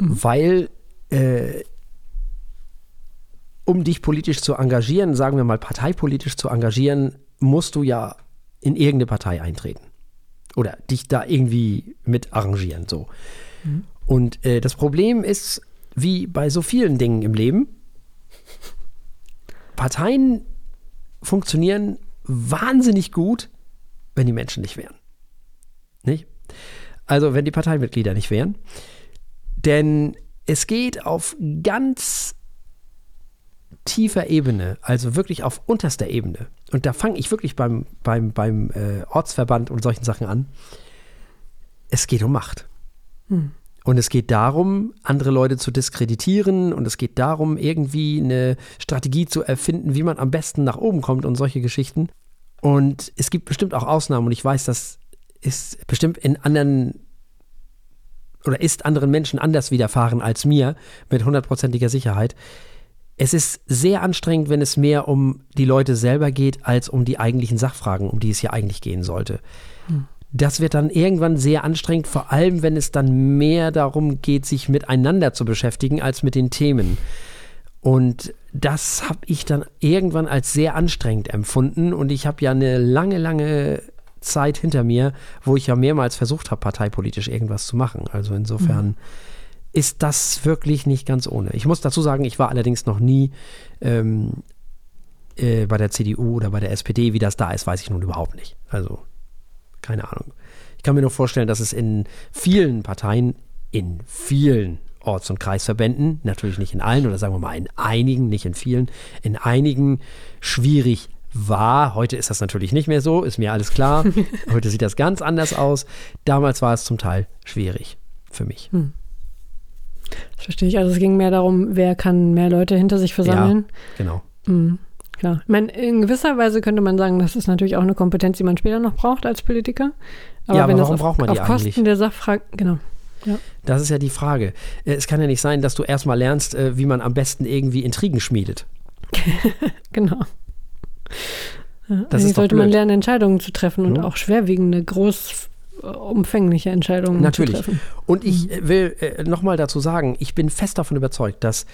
Mhm. weil äh, um dich politisch zu engagieren, sagen wir mal parteipolitisch zu engagieren, musst du ja in irgendeine Partei eintreten. Oder dich da irgendwie mit arrangieren. So. Und äh, das Problem ist, wie bei so vielen Dingen im Leben, Parteien funktionieren wahnsinnig gut, wenn die Menschen nicht wären. Nicht? Also wenn die Parteimitglieder nicht wären. Denn es geht auf ganz tiefer Ebene, also wirklich auf unterster Ebene. Und da fange ich wirklich beim, beim, beim äh, Ortsverband und solchen Sachen an. Es geht um Macht. Und es geht darum, andere Leute zu diskreditieren und es geht darum, irgendwie eine Strategie zu erfinden, wie man am besten nach oben kommt und solche Geschichten. Und es gibt bestimmt auch Ausnahmen und ich weiß, das ist bestimmt in anderen oder ist anderen Menschen anders widerfahren als mir mit hundertprozentiger Sicherheit. Es ist sehr anstrengend, wenn es mehr um die Leute selber geht, als um die eigentlichen Sachfragen, um die es hier eigentlich gehen sollte. Das wird dann irgendwann sehr anstrengend, vor allem wenn es dann mehr darum geht, sich miteinander zu beschäftigen, als mit den Themen. Und das habe ich dann irgendwann als sehr anstrengend empfunden. Und ich habe ja eine lange, lange Zeit hinter mir, wo ich ja mehrmals versucht habe, parteipolitisch irgendwas zu machen. Also insofern ist das wirklich nicht ganz ohne. Ich muss dazu sagen, ich war allerdings noch nie ähm, äh, bei der CDU oder bei der SPD. Wie das da ist, weiß ich nun überhaupt nicht. Also keine Ahnung. Ich kann mir nur vorstellen, dass es in vielen Parteien, in vielen Orts- und Kreisverbänden, natürlich nicht in allen oder sagen wir mal in einigen, nicht in vielen, in einigen schwierig war. Heute ist das natürlich nicht mehr so, ist mir alles klar. <laughs> Heute sieht das ganz anders aus. Damals war es zum Teil schwierig für mich. Das verstehe ich. Also es ging mehr darum, wer kann mehr Leute hinter sich versammeln. Genau. Mhm, klar. Ich meine, in gewisser Weise könnte man sagen, das ist natürlich auch eine Kompetenz, die man später noch braucht als Politiker. Aber Ja, aber wenn das warum auf, braucht man die auf Kosten eigentlich? der Sachfrage, genau. Das ist ja die Frage. Äh, Es kann ja nicht sein, dass du erstmal lernst, äh, wie man am besten irgendwie Intrigen schmiedet. <laughs> Genau. Ja, Das sollte man blöd. lernen, Entscheidungen zu treffen und Ja. auch schwerwiegende, groß umfängliche Entscheidungen Natürlich. zu treffen. Und ich äh, will äh, nochmal dazu sagen, ich bin fest davon überzeugt, dass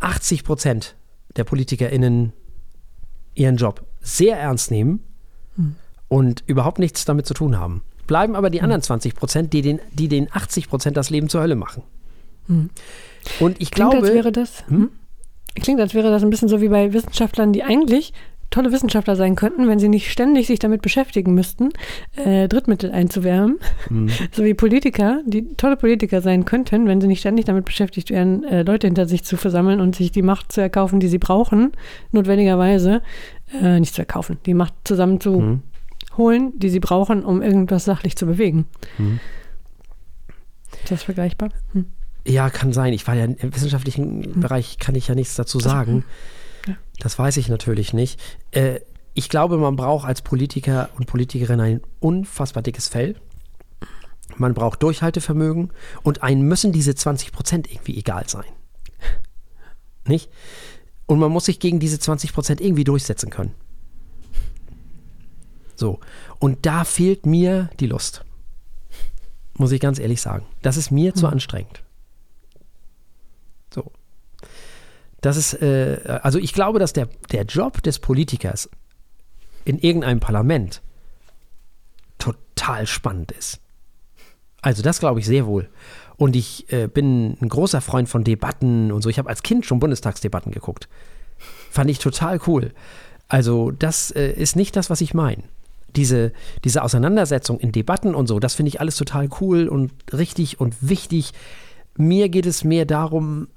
80 Prozent der PolitikerInnen ihren Job sehr ernst nehmen und überhaupt nichts damit zu tun haben. Bleiben aber die anderen 20 Prozent, die den, die den 80 Prozent das Leben zur Hölle machen. Und ich Klingt, glaube, als wäre das, hm? Klingt, als wäre das ein bisschen so wie bei Wissenschaftlern, die eigentlich tolle Wissenschaftler sein könnten, wenn sie nicht ständig sich damit beschäftigen müssten, äh, Drittmittel einzuwärmen. Mhm. <laughs> So wie Politiker, die tolle Politiker sein könnten, wenn sie nicht ständig damit beschäftigt wären, äh, Leute hinter sich zu versammeln und sich die Macht zu erkaufen, die sie brauchen, notwendigerweise, äh, nicht zu erkaufen, die Macht zusammen zu Mhm. holen, die sie brauchen, um irgendwas sachlich zu bewegen. Mhm. Ist das vergleichbar? Hm. Ja, kann sein. Ich war ja im wissenschaftlichen Bereich, kann ich ja nichts dazu sagen. Ja. Das weiß ich natürlich nicht. Äh, ich glaube, man braucht als Politiker und Politikerin ein unfassbar dickes Fell. Man braucht Durchhaltevermögen und einem müssen diese 20 Prozent irgendwie egal sein. Nicht? Und man muss sich gegen diese 20 Prozent irgendwie durchsetzen können. So. Und da fehlt mir die Lust. Muss ich ganz ehrlich sagen. Das ist mir zu anstrengend. So. Das ist, äh, also ich glaube, dass der, der Job des Politikers in irgendeinem Parlament total spannend ist. Also das glaube ich sehr wohl. Und ich äh, bin ein großer Freund von Debatten und so. Ich habe als Kind schon Bundestagsdebatten geguckt. Fand ich total cool. Also das äh, ist nicht das, was ich meine. Diese, diese Auseinandersetzung in Debatten und so, das finde ich alles total cool und richtig und wichtig. Mir geht es mehr darum,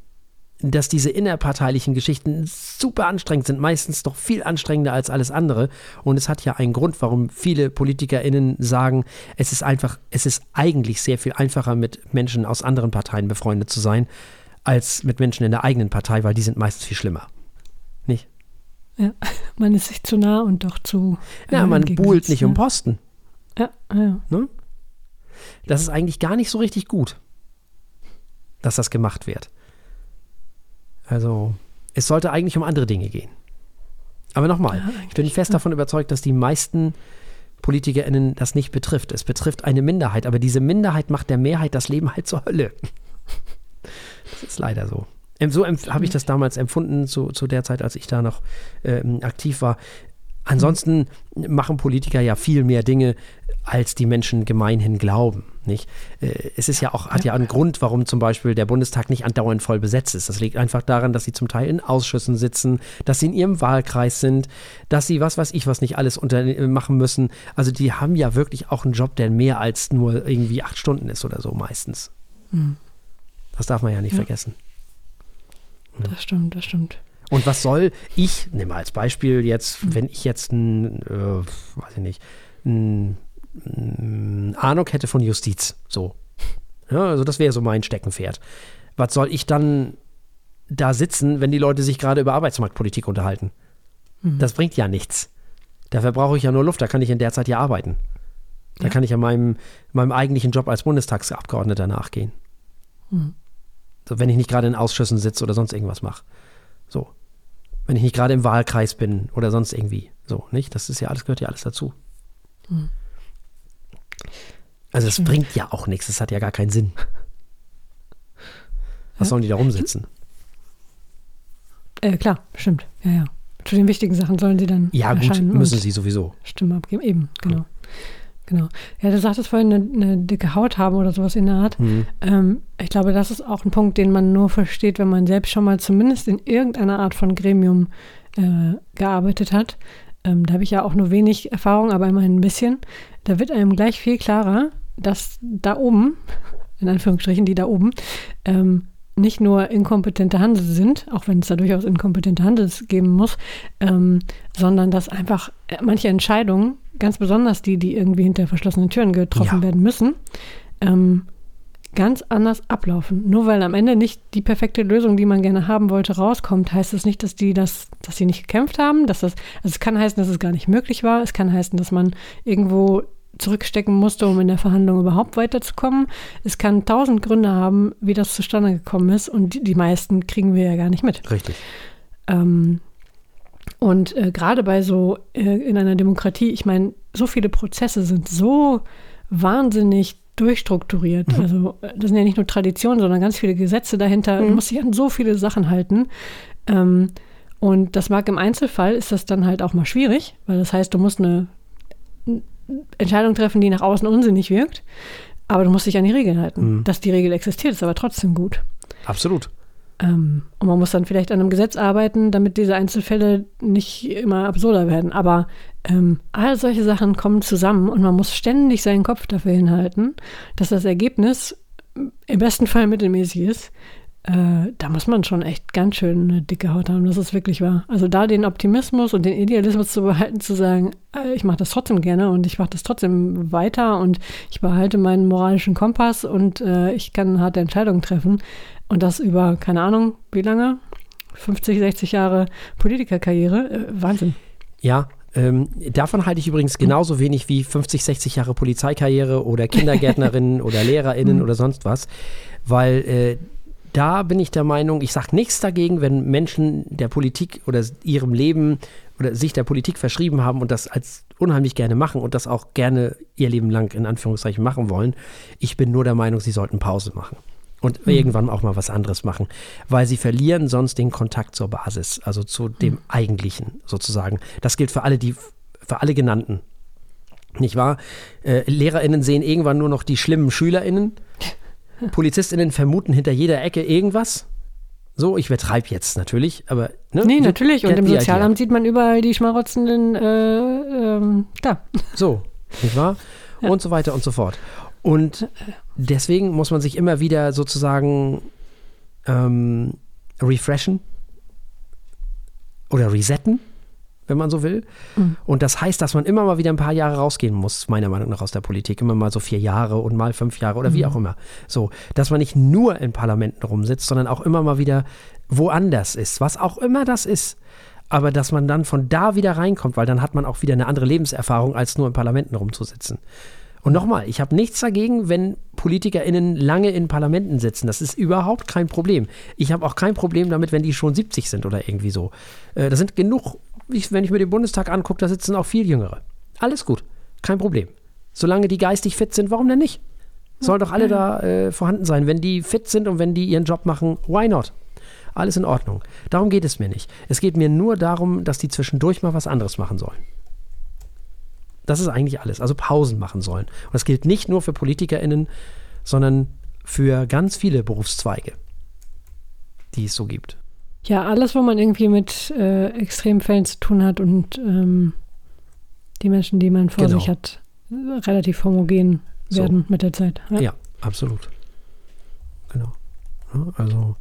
dass diese innerparteilichen Geschichten super anstrengend sind, meistens doch viel anstrengender als alles andere. Und es hat ja einen Grund, warum viele PolitikerInnen sagen, es ist einfach, es ist eigentlich sehr viel einfacher, mit Menschen aus anderen Parteien befreundet zu sein, als mit Menschen in der eigenen Partei, weil die sind meistens viel schlimmer. Nicht? Ja, <laughs> man ist sich zu nah und doch zu. Ja, man buhlt nicht um Posten. Ja, ja. Ne? Das ist eigentlich gar nicht so richtig gut, dass das gemacht wird. Also, es sollte eigentlich um andere Dinge gehen. Aber nochmal, ja, ich bin fest davon überzeugt, dass die meisten PolitikerInnen das nicht betrifft. Es betrifft eine Minderheit, aber diese Minderheit macht der Mehrheit das Leben halt zur Hölle. <laughs> Das ist leider so. So habe ich das damals empfunden, zu, zu der Zeit, als ich da noch ähm, aktiv war. Ansonsten machen Politiker ja viel mehr Dinge, als die Menschen gemeinhin glauben. Nicht? Äh, es ist ja auch, hat ja einen Grund, warum zum Beispiel der Bundestag nicht andauernd voll besetzt ist. Das liegt einfach daran, dass sie zum Teil in Ausschüssen sitzen, dass sie in ihrem Wahlkreis sind, dass sie was weiß ich was nicht alles äh, machen müssen. Also die haben ja wirklich auch einen Job, der mehr als nur irgendwie acht Stunden ist oder so meistens. Hm. Das darf man ja nicht ja. vergessen. Das stimmt, das stimmt. Und was soll ich, nehme als Beispiel jetzt, wenn ich jetzt ein, äh, weiß ich nicht, ein Ahnung hätte von Justiz. So. Ja, also das wäre so mein Steckenpferd. Was soll ich dann da sitzen, wenn die Leute sich gerade über Arbeitsmarktpolitik unterhalten? Mhm. Das bringt ja nichts. Dafür brauche ich ja nur Luft, da kann ich in der Zeit ja arbeiten. Da ja. kann ich ja meinem, meinem eigentlichen Job als Bundestagsabgeordneter nachgehen. Mhm. So, wenn ich nicht gerade in Ausschüssen sitze oder sonst irgendwas mache. So. Wenn ich nicht gerade im Wahlkreis bin oder sonst irgendwie. So, nicht? Das ist ja alles, gehört ja alles dazu. Mhm. Also es bringt ja auch nichts, es hat ja gar keinen Sinn. Was sollen die da rumsitzen? Äh, klar, stimmt. Ja, ja. Zu den wichtigen Sachen sollen sie dann. Ja, gut, müssen sie sowieso. Stimmen abgeben, eben, genau. Cool. Genau. Ja, du sagtest vorhin, eine, eine, dicke Haut haben oder sowas in der Art. Mhm. Ähm, ich glaube, das ist auch ein Punkt, den man nur versteht, wenn man selbst schon mal zumindest in irgendeiner Art von Gremium äh, gearbeitet hat. Ähm, da habe ich ja auch nur wenig Erfahrung, aber immerhin ein bisschen. Da wird einem gleich viel klarer, dass da oben, <laughs> in Anführungsstrichen, die da oben, ähm, nicht nur inkompetente Handel sind, auch wenn es da durchaus inkompetente Handel geben muss, ähm, sondern dass einfach äh, manche Entscheidungen, ganz besonders die, die irgendwie hinter verschlossenen Türen getroffen ja. werden müssen, ähm, ganz anders ablaufen. Nur weil am Ende nicht die perfekte Lösung, die man gerne haben wollte, rauskommt, heißt das nicht, dass die das, dass sie nicht gekämpft haben, dass das, also es kann heißen, dass es gar nicht möglich war, es kann heißen, dass man irgendwo zurückstecken musste, um in der Verhandlung überhaupt weiterzukommen. Es kann tausend Gründe haben, wie das zustande gekommen ist und die, die meisten kriegen wir ja gar nicht mit. Richtig. Ähm, und äh, gerade bei so äh, in einer Demokratie, ich meine, so viele Prozesse sind so wahnsinnig durchstrukturiert. Mhm. Also äh, das sind ja nicht nur Traditionen, sondern ganz viele Gesetze dahinter. Mhm. Du musst dich an so viele Sachen halten. Ähm, und das mag im Einzelfall, ist das dann halt auch mal schwierig, weil das heißt, du musst eine Entscheidung treffen, die nach außen unsinnig wirkt. Aber du musst dich an die Regeln halten. Mhm. Dass die Regel existiert, ist aber trotzdem gut. Absolut. Ähm, und man muss dann vielleicht an einem Gesetz arbeiten, damit diese Einzelfälle nicht immer absurder werden. Aber ähm, all solche Sachen kommen zusammen und man muss ständig seinen Kopf dafür hinhalten, dass das Ergebnis im besten Fall mittelmäßig ist. Äh, da muss man schon echt ganz schön eine dicke Haut haben, das ist wirklich wahr. Also da den Optimismus und den Idealismus zu behalten, zu sagen, äh, ich mache das trotzdem gerne und ich mache das trotzdem weiter und ich behalte meinen moralischen Kompass und äh, ich kann harte Entscheidungen treffen. Und das über, keine Ahnung, wie lange? 50, 60 Jahre Politikerkarriere. Äh, Wahnsinn. Ja, ähm, davon halte ich übrigens genauso wenig wie 50, 60 Jahre Polizeikarriere oder Kindergärtnerinnen <laughs> oder LehrerInnen mhm. oder sonst was, weil äh, da bin ich der Meinung, ich sage nichts dagegen, wenn Menschen der Politik oder ihrem Leben oder sich der Politik verschrieben haben und das als unheimlich gerne machen und das auch gerne ihr Leben lang in Anführungszeichen machen wollen. Ich bin nur der Meinung, sie sollten Pause machen und mhm. irgendwann auch mal was anderes machen, weil sie verlieren sonst den Kontakt zur Basis, also zu dem mhm. Eigentlichen sozusagen. Das gilt für alle, die, für alle genannten. Nicht wahr? Äh, LehrerInnen sehen irgendwann nur noch die schlimmen SchülerInnen PolizistInnen vermuten hinter jeder Ecke irgendwas. So, ich übertreibe jetzt natürlich, aber. Ne, nee, so, natürlich. Und im Sozialamt sieht man überall die schmarotzenden, äh, ähm, da. So, nicht wahr? Ja. Und so weiter und so fort. Und deswegen muss man sich immer wieder sozusagen ähm, refreshen oder resetten, wenn man so will. Mhm. Und das heißt, dass man immer mal wieder ein paar Jahre rausgehen muss, meiner Meinung nach aus der Politik. Immer mal so vier Jahre und mal fünf Jahre oder mhm. wie auch immer. So, dass man nicht nur in Parlamenten rumsitzt, sondern auch immer mal wieder woanders ist, was auch immer das ist. Aber dass man dann von da wieder reinkommt, weil dann hat man auch wieder eine andere Lebenserfahrung, als nur in Parlamenten rumzusitzen. Und nochmal, ich habe nichts dagegen, wenn PolitikerInnen lange in Parlamenten sitzen. Das ist überhaupt kein Problem. Ich habe auch kein Problem damit, wenn die schon 70 sind oder irgendwie so. Äh, da sind genug, wenn ich mir den Bundestag angucke, da sitzen auch viel Jüngere. Alles gut, kein Problem. Solange die geistig fit sind, warum denn nicht? Soll doch alle da äh, vorhanden sein. Wenn die fit sind und wenn die ihren Job machen, why not? Alles in Ordnung. Darum geht es mir nicht. Es geht mir nur darum, dass die zwischendurch mal was anderes machen sollen. Das ist eigentlich alles. Also Pausen machen sollen. Und das gilt nicht nur für PolitikerInnen, sondern für ganz viele Berufszweige, die es so gibt. Ja, alles, wo man irgendwie mit äh, Extremfällen zu tun hat und ähm, die Menschen, die man vor genau. sich hat, relativ homogen werden so. mit der Zeit. Ja, ja absolut. Genau. Also,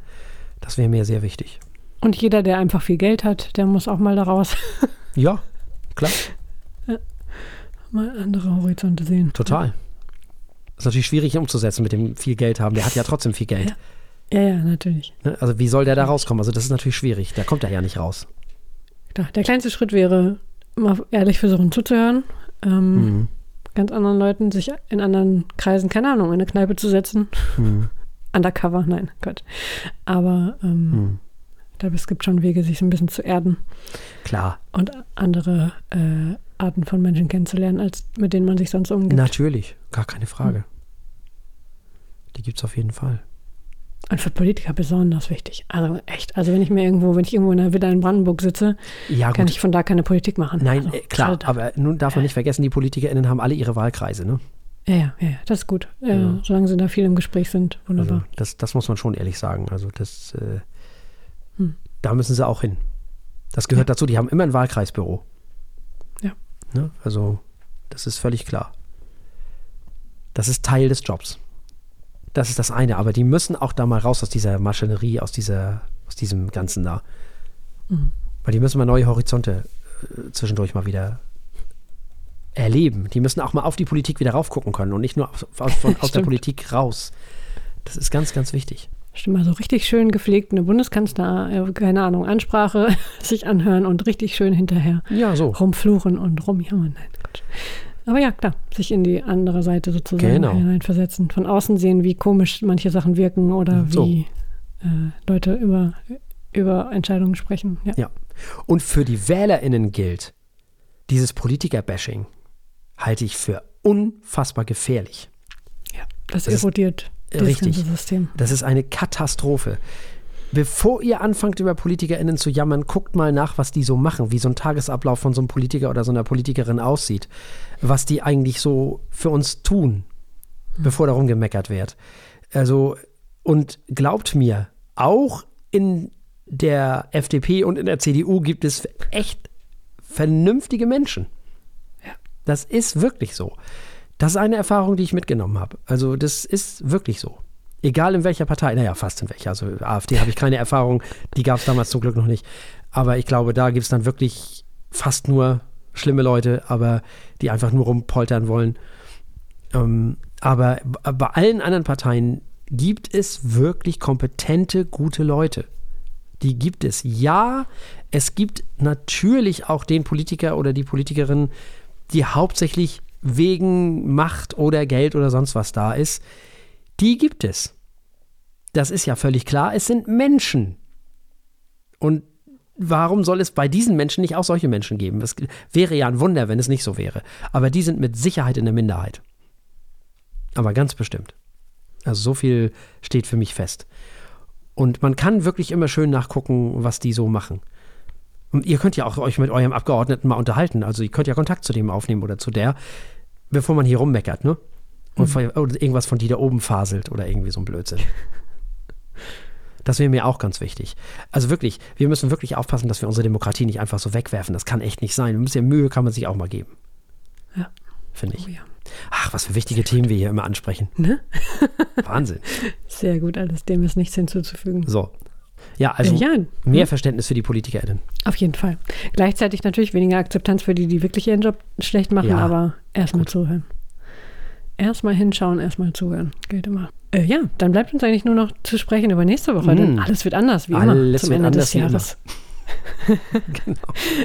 das wäre mir sehr wichtig. Und jeder, der einfach viel Geld hat, der muss auch mal da raus. <laughs> ja, klar mal andere Horizonte sehen. Total. Ja. Ist natürlich schwierig umzusetzen mit dem viel Geld haben. Der hat ja trotzdem viel Geld. Ja, ja, natürlich. Ne? Also wie soll der da rauskommen? Also das ist natürlich schwierig. Da kommt er ja nicht raus. Der kleinste Schritt wäre, mal ehrlich versuchen zuzuhören. Ähm, mhm. Ganz anderen Leuten, sich in anderen Kreisen, keine Ahnung, in eine Kneipe zu setzen. Mhm. <laughs> Undercover, nein, Gott. Aber ähm, mhm. glaube, es gibt schon Wege, sich so ein bisschen zu erden. Klar. Und andere äh, Arten von Menschen kennenzulernen, als mit denen man sich sonst umgeht. Natürlich, gar keine Frage. Hm. Die gibt es auf jeden Fall. Und für Politiker besonders wichtig. Also echt. Also wenn ich mir irgendwo, wenn ich irgendwo in der Villa in Brandenburg sitze, ja, kann ich von da keine Politik machen. Nein, also, äh, klar. Aber nun darf man nicht vergessen, die PolitikerInnen haben alle ihre Wahlkreise, ne? Ja, ja, ja, das ist gut. Äh, ja. Solange sie da viel im Gespräch sind, wunderbar. Also das, das muss man schon ehrlich sagen. Also das, äh, hm. da müssen sie auch hin. Das gehört ja. dazu. Die haben immer ein Wahlkreisbüro. Ne? Also, das ist völlig klar. Das ist Teil des Jobs. Das ist das eine, aber die müssen auch da mal raus aus dieser Maschinerie, aus, dieser, aus diesem Ganzen da. Mhm. Weil die müssen mal neue Horizonte äh, zwischendurch mal wieder erleben. Die müssen auch mal auf die Politik wieder raufgucken können und nicht nur aus, aus, von, <laughs> aus der Politik raus. Das ist ganz, ganz wichtig. Stimmt, mal so richtig schön gepflegt eine Bundeskanzler, äh, keine Ahnung, Ansprache <laughs> sich anhören und richtig schön hinterher ja, so. rumfluchen und rumjammern. Nein, Gott. Aber ja, klar, sich in die andere Seite sozusagen genau. hineinversetzen. Von außen sehen, wie komisch manche Sachen wirken oder so. wie äh, Leute über, über Entscheidungen sprechen. Ja. ja. Und für die WählerInnen gilt, dieses Politiker-Bashing halte ich für unfassbar gefährlich. Ja, das, das erodiert das Richtig. Das ist eine Katastrophe. Bevor ihr anfangt, über PolitikerInnen zu jammern, guckt mal nach, was die so machen, wie so ein Tagesablauf von so einem Politiker oder so einer Politikerin aussieht. Was die eigentlich so für uns tun, bevor darum gemeckert wird. Also, und glaubt mir, auch in der FDP und in der CDU gibt es echt vernünftige Menschen. Das ist wirklich so. Das ist eine Erfahrung, die ich mitgenommen habe. Also das ist wirklich so. Egal in welcher Partei, naja, fast in welcher. Also AfD habe ich keine Erfahrung, die gab es damals zum Glück noch nicht. Aber ich glaube, da gibt es dann wirklich fast nur schlimme Leute, aber die einfach nur rumpoltern wollen. Ähm, aber bei allen anderen Parteien gibt es wirklich kompetente, gute Leute. Die gibt es. Ja, es gibt natürlich auch den Politiker oder die Politikerin, die hauptsächlich wegen Macht oder Geld oder sonst was da ist, die gibt es. Das ist ja völlig klar. Es sind Menschen. Und warum soll es bei diesen Menschen nicht auch solche Menschen geben? Es wäre ja ein Wunder, wenn es nicht so wäre. Aber die sind mit Sicherheit in der Minderheit. Aber ganz bestimmt. Also so viel steht für mich fest. Und man kann wirklich immer schön nachgucken, was die so machen. Und ihr könnt ja auch euch mit eurem Abgeordneten mal unterhalten. Also ihr könnt ja Kontakt zu dem aufnehmen oder zu der, bevor man hier rummeckert, ne? Und mhm. oder irgendwas von die da oben faselt oder irgendwie so ein Blödsinn. <laughs> Das wäre mir auch ganz wichtig. Also wirklich, wir müssen wirklich aufpassen, dass wir unsere Demokratie nicht einfach so wegwerfen. Das kann echt nicht sein. Ein bisschen Mühe kann man sich auch mal geben. Ja. Finde ich. Oh, ja. Ach, was für wichtige Themen wir hier immer ansprechen. Ne? <laughs> Wahnsinn. Sehr gut, alles dem ist nichts hinzuzufügen. So, Ja, also ja, mehr hm. Verständnis für die PolitikerInnen. Auf jeden Fall. Gleichzeitig natürlich weniger Akzeptanz für die, die wirklich ihren Job schlecht machen, ja, aber erstmal zuhören. Erstmal hinschauen, erstmal zuhören. Geht immer. Äh, ja, dann bleibt uns eigentlich nur noch zu sprechen über nächste Woche, mm. denn alles wird anders, wie alles immer, zum Ende des Jahres. <laughs> <laughs> genau.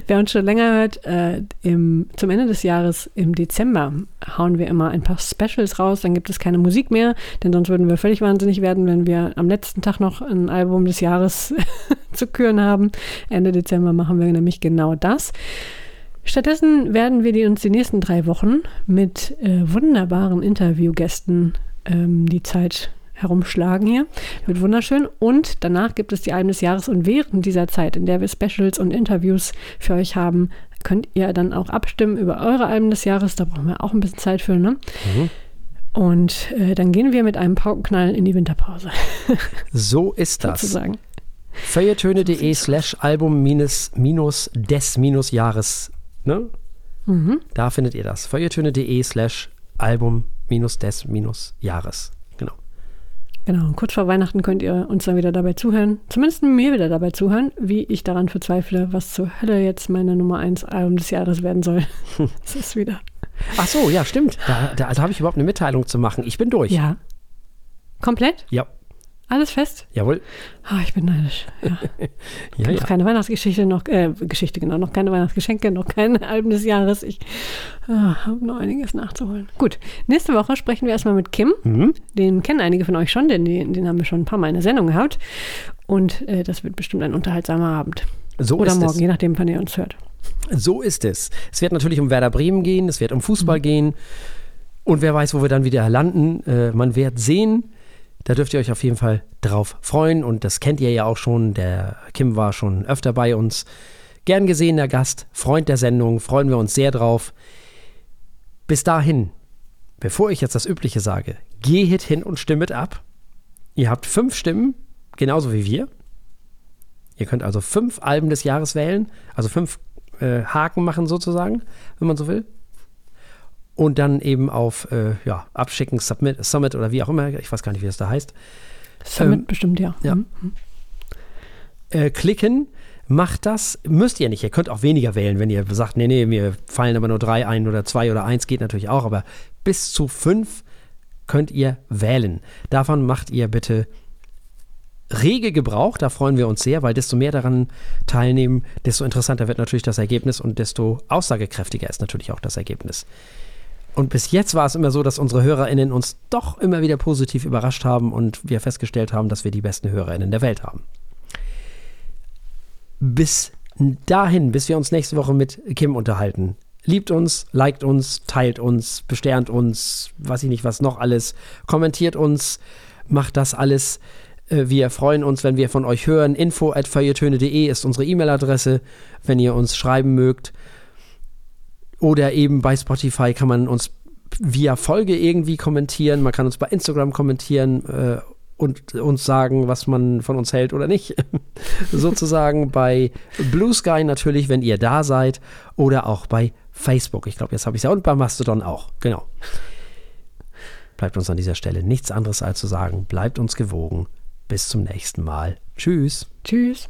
Wer uns schon länger hört, äh, im, zum Ende des Jahres im Dezember hauen wir immer ein paar Specials raus. Dann gibt es keine Musik mehr, denn sonst würden wir völlig wahnsinnig werden, wenn wir am letzten Tag noch ein Album des Jahres <laughs> zu küren haben. Ende Dezember machen wir nämlich genau das. Stattdessen werden wir die uns die nächsten drei Wochen mit äh, wunderbaren Interviewgästen ähm, die Zeit herumschlagen hier. Wird wunderschön. Und danach gibt es die Alben des Jahres. Und während dieser Zeit, in der wir Specials und Interviews für euch haben, könnt ihr dann auch abstimmen über eure Alben des Jahres. Da brauchen wir auch ein bisschen Zeit für, ne? Mhm. Und äh, dann gehen wir mit einem Paukenknall in die Winterpause. <laughs> so ist das. Sozusagen. Feuilletöne.de slash Album minus, minus des minus Jahres. Ne? Mhm. Da findet ihr das. Feuilletöne.de slash Album minus des minus Jahres. Genau, und kurz vor Weihnachten könnt ihr uns dann wieder dabei zuhören, zumindest mir wieder dabei zuhören, wie ich daran verzweifle, was zur Hölle jetzt meine Nummer 1 Album des Jahres werden soll. <laughs> Das ist wieder. Ach so, ja, stimmt. Da, da, da habe ich überhaupt eine Mitteilung zu machen. Ich bin durch. Ja. Komplett? Ja. Alles fest? Jawohl. Oh, ich bin neidisch. Ja. <laughs> ja, noch ja. keine Weihnachtsgeschichte, noch äh, Geschichte, genau, noch keine Weihnachtsgeschenke, noch kein <laughs> Alben des Jahres. Ich oh, habe noch einiges nachzuholen. Gut, nächste Woche sprechen wir erstmal mit Kim. Mhm. Den kennen einige von euch schon, denn den, den haben wir schon ein paar Mal in der Sendung gehabt. Und äh, das wird bestimmt ein unterhaltsamer Abend. So Oder morgen, es. je nachdem, wann ihr uns hört. So ist es. Es wird natürlich um Werder Bremen gehen, es wird um Fußball mhm. gehen. Und wer weiß, wo wir dann wieder landen. Äh, man wird sehen. Da dürft ihr euch auf jeden Fall drauf freuen und das kennt ihr ja auch schon. Der Kim war schon öfter bei uns. Gern gesehener Gast, Freund der Sendung, freuen wir uns sehr drauf. Bis dahin, bevor ich jetzt das Übliche sage, geht hin und stimmet ab. Ihr habt fünf Stimmen, genauso wie wir. Ihr könnt also fünf Alben des Jahres wählen, also fünf äh, Haken machen sozusagen, wenn man so will und dann eben auf äh, ja, Abschicken, Submit, Summit oder wie auch immer, ich weiß gar nicht, wie das da heißt. Summit ähm, bestimmt, ja. ja. Mhm. Äh, klicken, macht das, müsst ihr nicht, ihr könnt auch weniger wählen, wenn ihr sagt, nee, nee, mir fallen aber nur drei ein oder zwei oder eins, geht natürlich auch, aber bis zu fünf könnt ihr wählen. Davon macht ihr bitte rege Gebrauch, da freuen wir uns sehr, weil desto mehr daran teilnehmen, desto interessanter wird natürlich das Ergebnis und desto aussagekräftiger ist natürlich auch das Ergebnis. Und bis jetzt war es immer so, dass unsere HörerInnen uns doch immer wieder positiv überrascht haben und wir festgestellt haben, dass wir die besten HörerInnen der Welt haben. Bis dahin, bis wir uns nächste Woche mit Kim unterhalten. Liebt uns, liked uns, teilt uns, besternt uns, weiß ich nicht was noch alles, kommentiert uns, macht das alles. Äh, wir freuen uns, wenn wir von euch hören. Info at ist unsere E-Mail-Adresse, wenn ihr uns schreiben mögt. Oder eben bei Spotify kann man uns via Folge irgendwie kommentieren. Man kann uns bei Instagram kommentieren äh, und uns sagen, was man von uns hält oder nicht. <laughs> Sozusagen bei Blue Sky natürlich, wenn ihr da seid. Oder auch bei Facebook. Ich glaube, jetzt habe ich es ja. Und bei Mastodon auch. Genau. Bleibt uns an dieser Stelle nichts anderes als zu sagen, bleibt uns gewogen. Bis zum nächsten Mal. Tschüss. Tschüss.